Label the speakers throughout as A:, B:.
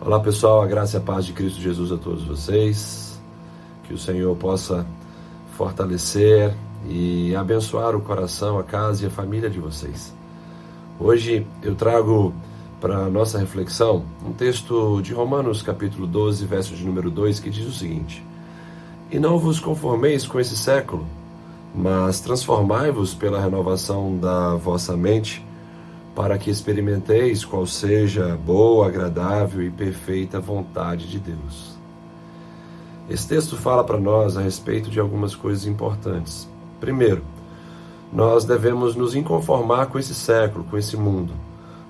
A: Olá pessoal, a graça e a paz de Cristo Jesus a todos vocês. Que o Senhor possa fortalecer e abençoar o coração, a casa e a família de vocês. Hoje eu trago para a nossa reflexão um texto de Romanos, capítulo 12, verso de número 2, que diz o seguinte: E não vos conformeis com esse século, mas transformai-vos pela renovação da vossa mente para que experimenteis qual seja a boa, agradável e perfeita vontade de Deus. Esse texto fala para nós a respeito de algumas coisas importantes. Primeiro, nós devemos nos inconformar com esse século, com esse mundo.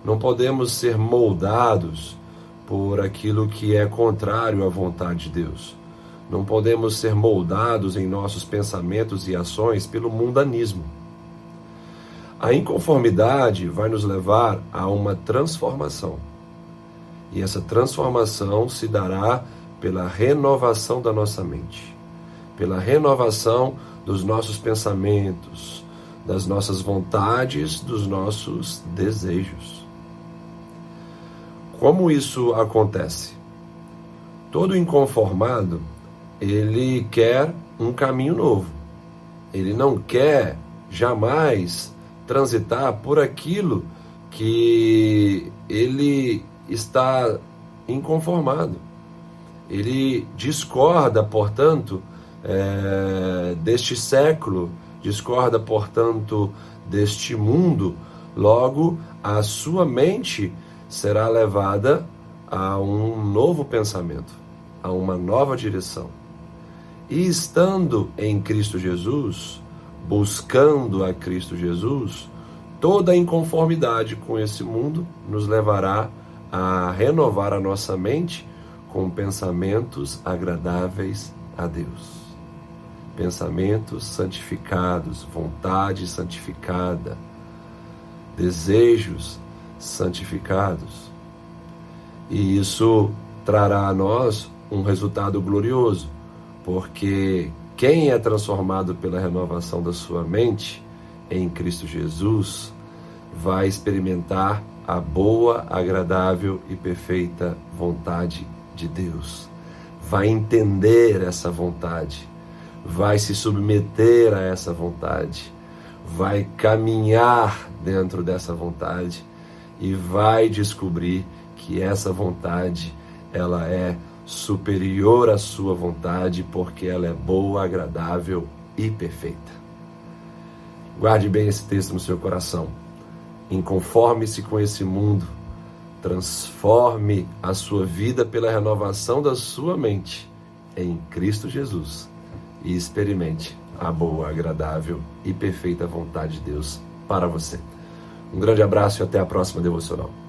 A: Não podemos ser moldados por aquilo que é contrário à vontade de Deus. Não podemos ser moldados em nossos pensamentos e ações pelo mundanismo. A inconformidade vai nos levar a uma transformação. E essa transformação se dará pela renovação da nossa mente, pela renovação dos nossos pensamentos, das nossas vontades, dos nossos desejos. Como isso acontece? Todo inconformado, ele quer um caminho novo. Ele não quer jamais transitar por aquilo que ele está inconformado. Ele discorda, portanto, é, deste século, discorda, portanto, deste mundo. Logo, a sua mente será levada a um novo pensamento, a uma nova direção. E estando em Cristo Jesus, buscando a Cristo Jesus, toda inconformidade com esse mundo nos levará a renovar a nossa mente com pensamentos agradáveis a Deus. Pensamentos santificados, vontade santificada, desejos santificados. E isso trará a nós um resultado glorioso, porque quem é transformado pela renovação da sua mente em Cristo Jesus vai experimentar a boa, agradável e perfeita vontade de Deus. Vai entender essa vontade, vai se submeter a essa vontade, vai caminhar dentro dessa vontade e vai descobrir que essa vontade ela é superior à sua vontade, porque ela é boa, agradável e perfeita. Guarde bem esse texto no seu coração. Inconforme-se com esse mundo. Transforme a sua vida pela renovação da sua mente em Cristo Jesus e experimente a boa, agradável e perfeita vontade de Deus para você. Um grande abraço e até a próxima devocional.